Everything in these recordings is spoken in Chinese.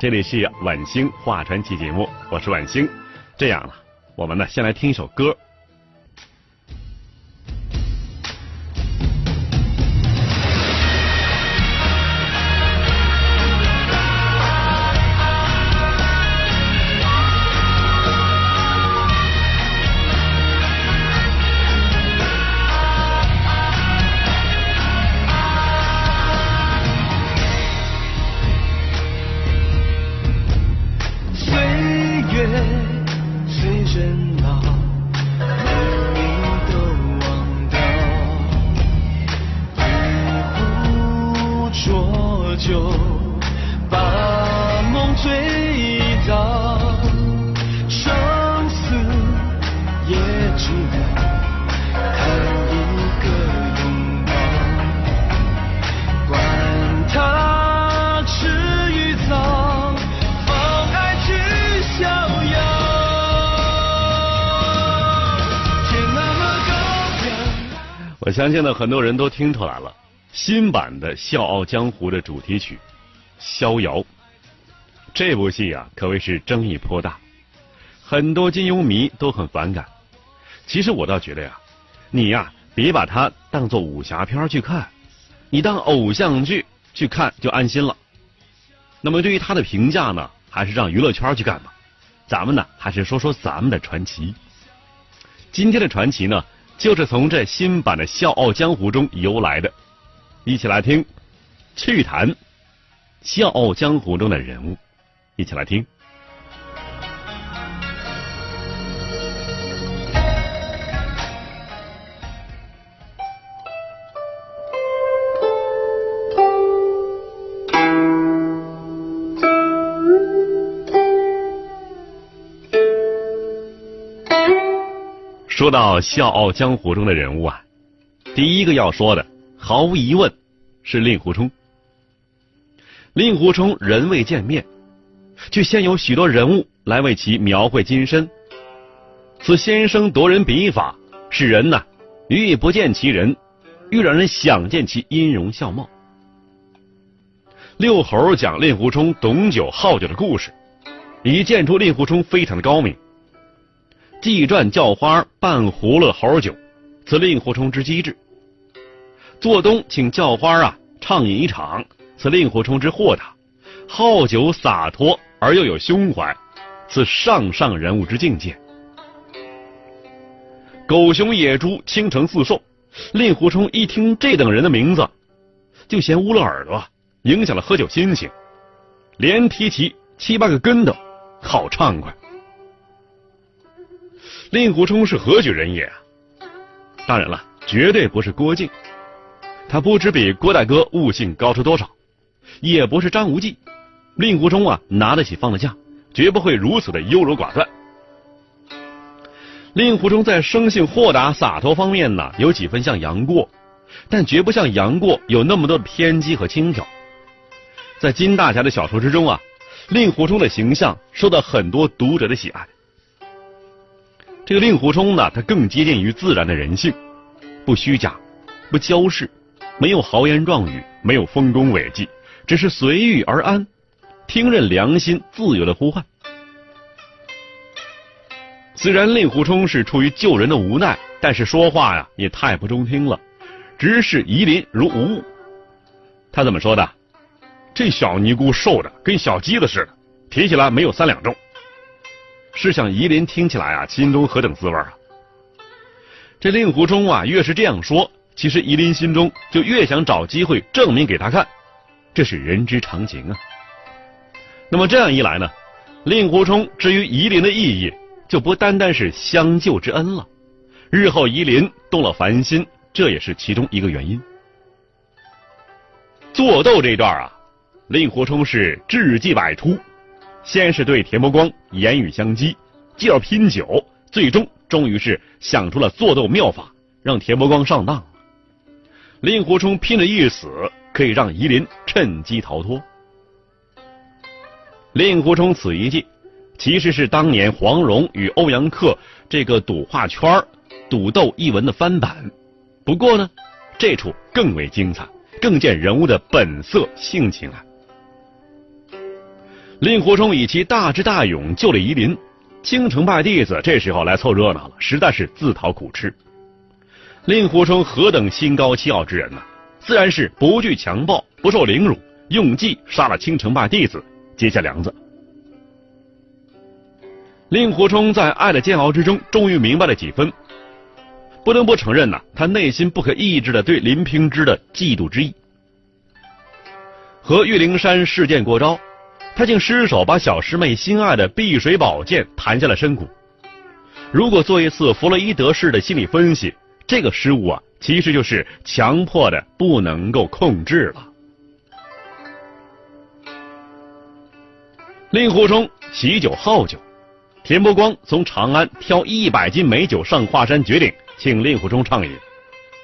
这里是晚星话传奇节目，我是晚星。这样了，我们呢先来听一首歌。相信呢，很多人都听出来了，新版的《笑傲江湖》的主题曲《逍遥》这部戏啊，可谓是争议颇大，很多金庸迷都很反感。其实我倒觉得呀，你呀，别把它当做武侠片去看，你当偶像剧去看就安心了。那么对于他的评价呢，还是让娱乐圈去干吧。咱们呢，还是说说咱们的传奇。今天的传奇呢，就是从这新版的《笑傲江湖》中由来的。一起来听，趣谈《笑傲江湖》中的人物。一起来听。说到《笑傲江湖》中的人物啊，第一个要说的，毫无疑问是令狐冲。令狐冲人未见面，却先有许多人物来为其描绘金身。此先生夺人笔法，使人呐欲不见其人，欲让人想见其音容笑貌。六猴讲令狐冲懂酒好酒的故事，已见出令狐冲非常的高明。祭传叫花半葫芦猴酒，此令狐冲之机智。做东请叫花啊畅饮一场，此令狐冲之豁达。好酒洒脱而又有胸怀，此上上人物之境界。狗熊野猪倾城四兽，令狐冲一听这等人的名字，就嫌污了耳朵，影响了喝酒心情，连踢起七八个跟头，好畅快。令狐冲是何许人也啊？当然了，绝对不是郭靖，他不知比郭大哥悟性高出多少，也不是张无忌。令狐冲啊，拿得起放得下，绝不会如此的优柔寡断。令狐冲在生性豁达洒脱方面呢，有几分像杨过，但绝不像杨过有那么多的偏激和轻佻。在金大侠的小说之中啊，令狐冲的形象受到很多读者的喜爱。这个令狐冲呢，他更接近于自然的人性，不虚假，不骄饰，没有豪言壮语，没有丰功伟绩，只是随遇而安，听任良心自由的呼唤。虽然令狐冲是出于救人的无奈，但是说话呀也太不中听了，直视夷陵如无物。他怎么说的？这小尼姑瘦的跟小鸡子似的，提起来没有三两重。试想夷陵听起来啊，心中何等滋味啊！这令狐冲啊，越是这样说，其实夷陵心中就越想找机会证明给他看，这是人之常情啊。那么这样一来呢，令狐冲至于夷陵的意义就不单单是相救之恩了，日后夷陵动了凡心，这也是其中一个原因。做斗这段啊，令狐冲是智计百出，先是对田伯光言语相激，继而拼酒，最终终于是想出了做斗妙法，让田伯光上当。令狐冲拼了一死，可以让夷陵趁机逃脱。令狐冲此一计，其实是当年黄蓉与欧阳克这个赌画圈赌斗一文的翻版，不过呢，这处更为精彩。更见人物的本色性情啊！令狐冲以其大智大勇救了夷陵，京城派弟子这时候来凑热闹了，实在是自讨苦吃。令狐冲何等心高气傲之人呢？自然是不惧强暴，不受凌辱，用计杀了青城派弟子，结下梁子。令狐冲在爱的煎熬之中，终于明白了几分。不得不承认呐，他内心不可抑制的对林平之的嫉妒之意。和玉灵山事件过招，他竟失手把小师妹心爱的碧水宝剑弹下了深谷。如果做一次弗洛伊德式的心理分析，这个失误啊，其实就是强迫的不能够控制了。令狐冲喜酒好酒，田伯光从长安挑一百斤美酒上华山绝顶。请令狐冲畅饮，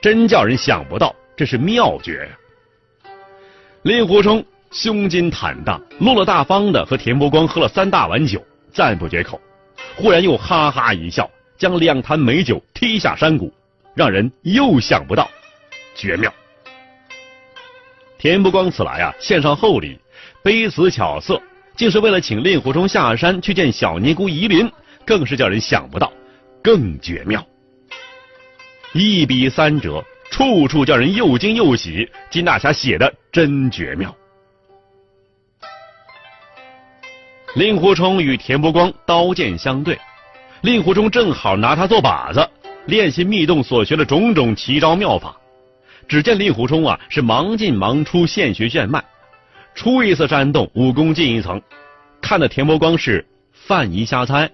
真叫人想不到，这是妙绝呀！令狐冲胸襟坦荡，落落大方的和田伯光喝了三大碗酒，赞不绝口。忽然又哈哈一笑，将两坛美酒踢下山谷，让人又想不到，绝妙！田伯光此来啊，献上厚礼，卑辞巧色，竟是为了请令狐冲下山去见小尼姑夷陵，更是叫人想不到，更绝妙！一笔三折，处处叫人又惊又喜。金大侠写的真绝妙。令狐冲与田伯光刀剑相对，令狐冲正好拿他做靶子，练习密洞所学的种种奇招妙法。只见令狐冲啊，是忙进忙出，现学现卖，出一次山洞，武功进一层。看的田伯光是犯疑瞎猜，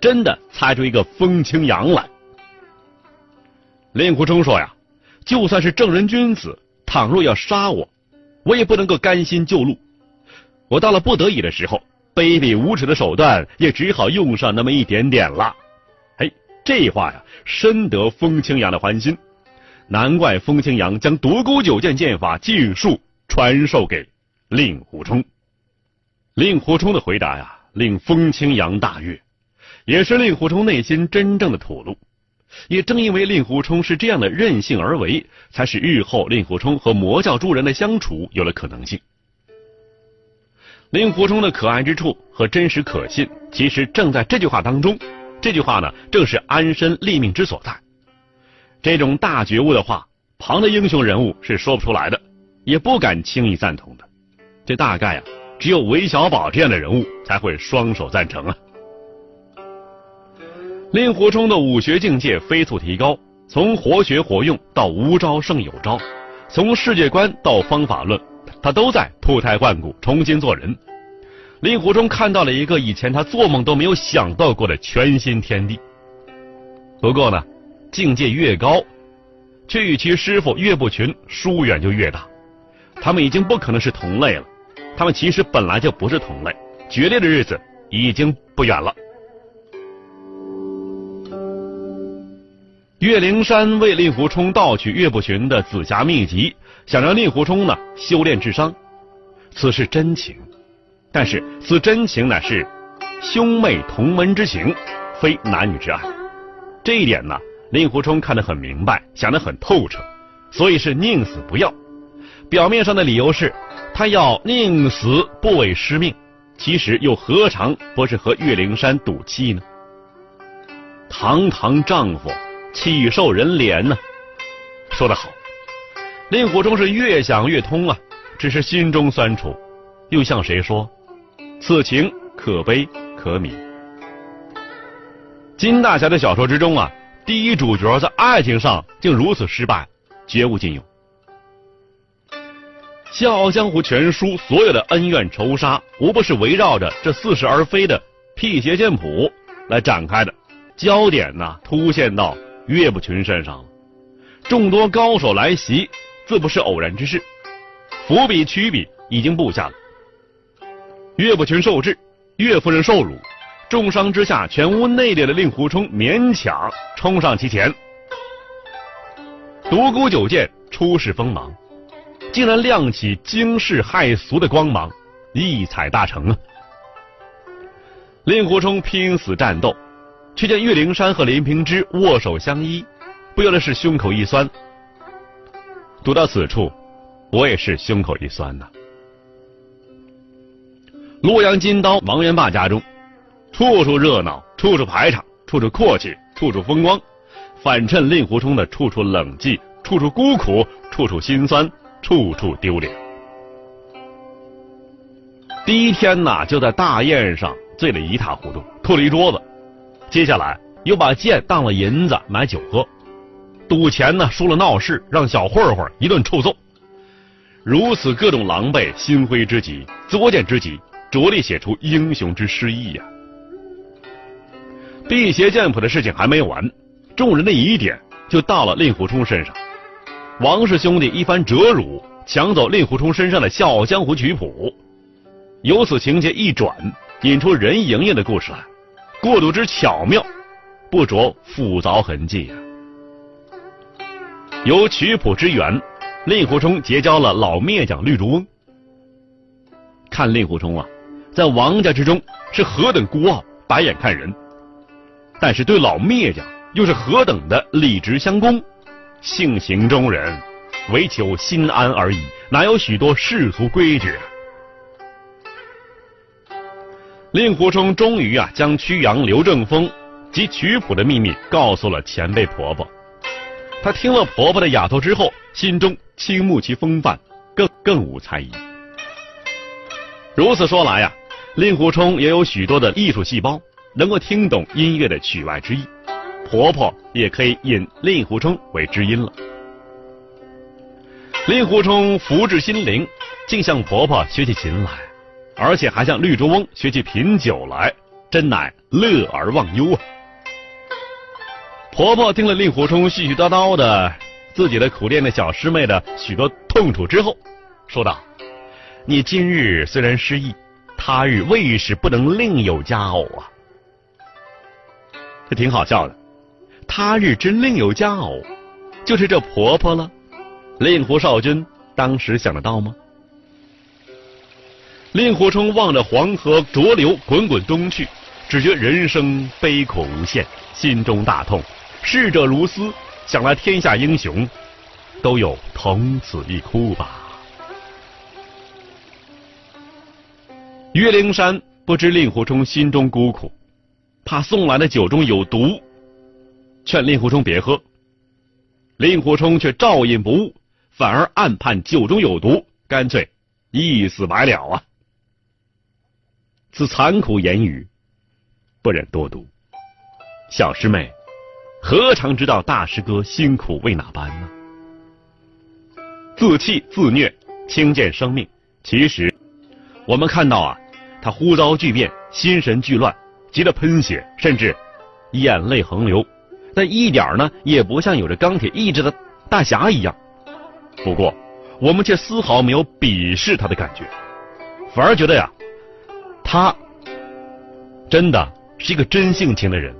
真的猜出一个风清扬来。令狐冲说：“呀，就算是正人君子，倘若要杀我，我也不能够甘心就路。我到了不得已的时候，卑鄙无耻的手段也只好用上那么一点点了。”哎，这话呀，深得风清扬的欢心。难怪风清扬将独孤九剑剑法尽数传授给令狐冲。令狐冲的回答呀，令风清扬大悦，也是令狐冲内心真正的吐露。也正因为令狐冲是这样的任性而为，才使日后令狐冲和魔教诸人的相处有了可能性。令狐冲的可爱之处和真实可信，其实正在这句话当中。这句话呢，正是安身立命之所在。这种大觉悟的话，旁的英雄人物是说不出来的，也不敢轻易赞同的。这大概啊，只有韦小宝这样的人物才会双手赞成啊。令狐冲的武学境界飞速提高，从活学活用到无招胜有招，从世界观到方法论，他都在脱胎换骨，重新做人。令狐冲看到了一个以前他做梦都没有想到过的全新天地。不过呢，境界越高，却与其师傅岳不群疏远就越大。他们已经不可能是同类了，他们其实本来就不是同类，决裂的日子已经不远了。岳灵珊为令狐冲盗取岳不群的紫霞秘籍，想让令狐冲呢修炼智商，此是真情。但是此真情乃是兄妹同门之情，非男女之爱。这一点呢，令狐冲看得很明白，想得很透彻，所以是宁死不要。表面上的理由是他要宁死不违师命，其实又何尝不是和岳灵珊赌气呢？堂堂丈夫。岂受人怜呢？说得好，令狐冲是越想越通啊，只是心中酸楚，又向谁说？此情可悲可悯。金大侠的小说之中啊，第一主角在爱情上竟如此失败，绝无仅有。《笑傲江湖》全书所有的恩怨仇杀，无不是围绕着这似是而非的辟邪剑谱来展开的，焦点呢凸现到岳不群身上了。众多高手来袭，自不是偶然之事，伏笔曲笔已经布下了。岳不群受制，岳夫人受辱，重伤之下，全屋内力的令狐冲勉强冲上其前，独孤九剑出世锋芒。竟然亮起惊世骇俗的光芒，异彩大成啊！令狐冲拼死战斗，却见岳灵珊和林平之握手相依，不由得是胸口一酸。读到此处，我也是胸口一酸呐。洛阳金刀王元霸家中，处处热闹，处处排场，处处阔气，处处风光，反衬令狐冲的处处冷寂，处处孤苦，处处心酸。处处丢脸。第一天呐，就在大宴上醉得一塌糊涂，吐了一桌子。接下来又把剑当了银子买酒喝，赌钱呢输了闹事，让小混混一顿臭揍。如此各种狼狈，心灰之极，作践之极，着力写出英雄之失意呀。辟邪剑谱的事情还没完，众人的疑点就到了令狐冲身上。王氏兄弟一番折辱，抢走令狐冲身上的《笑傲江湖》曲谱，由此情节一转，引出任盈盈的故事来，过渡之巧妙，不着复凿痕迹呀。由曲谱之源，令狐冲结交了老灭将绿竹翁。看令狐冲啊，在王家之中是何等孤傲、白眼看人，但是对老灭将又是何等的理直相公。性情中人，唯求心安而已，哪有许多世俗规矩？令狐冲终于啊，将曲阳、刘正风及曲谱的秘密告诉了前辈婆婆。她听了婆婆的丫头之后，心中倾慕其风范，更更无猜疑。如此说来呀，令狐冲也有许多的艺术细胞，能够听懂音乐的曲外之意。婆婆也可以引令狐冲为知音了。令狐冲福至心灵，竟向婆婆学起琴来，而且还向绿竹翁学起品酒来，真乃乐而忘忧啊！婆婆听了令狐冲絮絮叨叨的自己的苦练的小师妹的许多痛楚之后，说道：“你今日虽然失意，他日未使不能另有佳偶啊！”这挺好笑的。他日之另有佳偶，就是这婆婆了。令狐少君当时想得到吗？令狐冲望着黄河浊流滚滚东去，只觉人生悲苦无限，心中大痛。逝者如斯，想来天下英雄都有同此一哭吧。岳灵珊不知令狐冲心中孤苦，怕送来的酒中有毒。劝令狐冲别喝，令狐冲却照饮不误，反而暗判酒中有毒，干脆一死百了啊！此残酷言语，不忍多读。小师妹，何尝知道大师哥辛苦为哪般呢？自弃自虐，轻贱生命。其实，我们看到啊，他忽遭巨变，心神俱乱，急得喷血，甚至眼泪横流。但一点呢，也不像有着钢铁意志的大侠一样。不过，我们却丝毫没有鄙视他的感觉，反而觉得呀，他真的是一个真性情的人，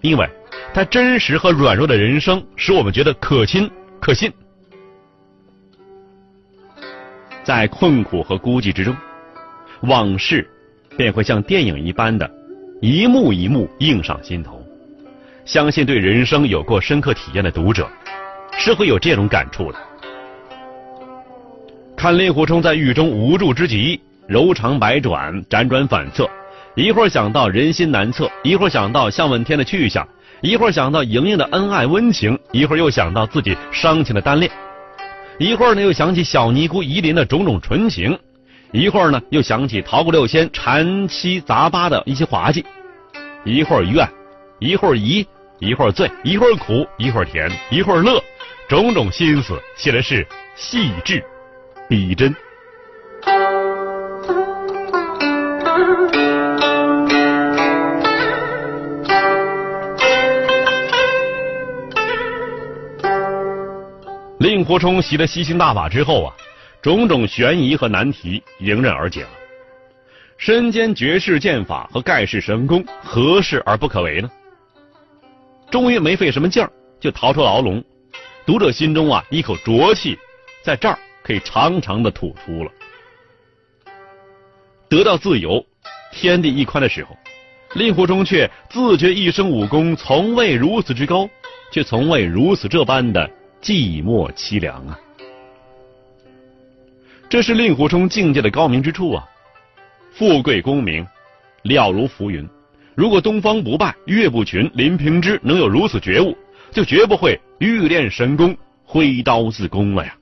因为他真实和软弱的人生，使我们觉得可亲可信。在困苦和孤寂之中，往事便会像电影一般的，一幕一幕映上心头。相信对人生有过深刻体验的读者，是会有这种感触的。看令狐冲在狱中无助之极，柔肠百转，辗转反侧，一会儿想到人心难测，一会儿想到向问天的去向，一会儿想到莹莹的恩爱温情，一会儿又想到自己伤情的单恋，一会儿呢又想起小尼姑夷陵的种种纯情，一会儿呢又想起桃谷六仙缠七杂八的一些滑稽，一会儿怨，一会儿疑。一会儿醉，一会儿苦，一会儿甜，一会儿乐，种种心思写的是细致逼真。令狐冲习了吸星大法之后啊，种种悬疑和难题迎刃而解了。身兼绝世剑法和盖世神功，何事而不可为呢？终于没费什么劲儿，就逃出牢笼。读者心中啊，一口浊气在这儿可以长长的吐出了。得到自由，天地一宽的时候，令狐冲却自觉一生武功从未如此之高，却从未如此这般的。寂寞凄凉啊！这是令狐冲境界的高明之处啊！富贵功名，了如浮云。如果东方不败、岳不群、林平之能有如此觉悟，就绝不会欲练神功，挥刀自宫了呀！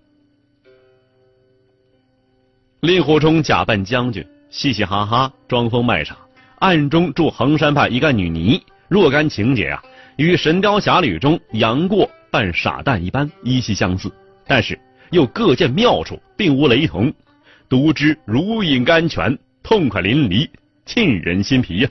令狐冲假扮将军，嘻嘻哈哈，装疯卖傻，暗中助衡山派一干女尼，若干情节啊，与《神雕侠侣》中杨过。扮傻蛋一般，依稀相似，但是又各见妙处，并无雷同，读之如饮甘泉，痛快淋漓，沁人心脾呀。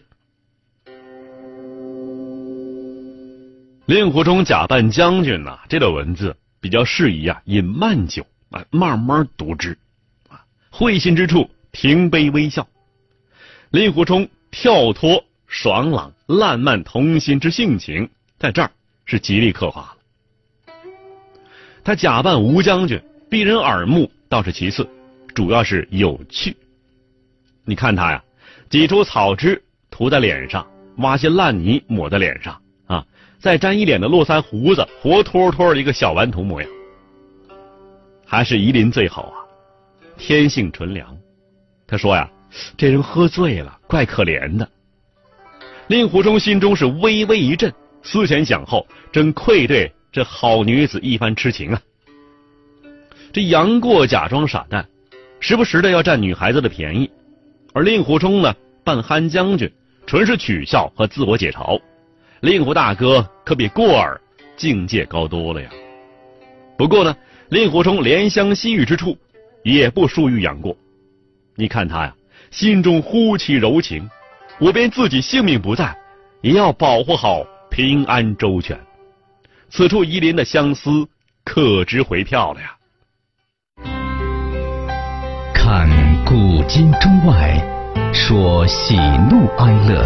令狐冲假扮将军呐，这段文字比较适宜啊饮慢酒啊，慢慢读之啊，会心之处，停杯微笑。令狐冲跳脱爽朗烂漫童心之性情，在这儿是极力刻画了。他假扮吴将军，避人耳目倒是其次，主要是有趣。你看他呀，挤出草汁涂在脸上，挖些烂泥抹在脸上啊，再粘一脸的络腮胡子，活脱脱一个小顽童模样。还是夷陵最好啊，天性纯良。他说呀，这人喝醉了，怪可怜的。令狐冲心中是微微一震，思前想后，真愧对。这好女子一番痴情啊！这杨过假装傻蛋，时不时的要占女孩子的便宜，而令狐冲呢扮憨将军，纯是取笑和自我解嘲。令狐大哥可比过儿境界高多了呀。不过呢，令狐冲怜香惜玉之处也不输于杨过。你看他呀，心中忽起柔情，我便自己性命不在，也要保护好平安周全。此处夷陵的相思，可值回票了呀！看古今中外，说喜怒哀乐，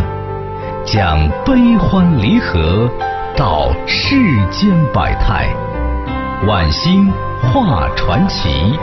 讲悲欢离合，道世间百态，晚星画传奇。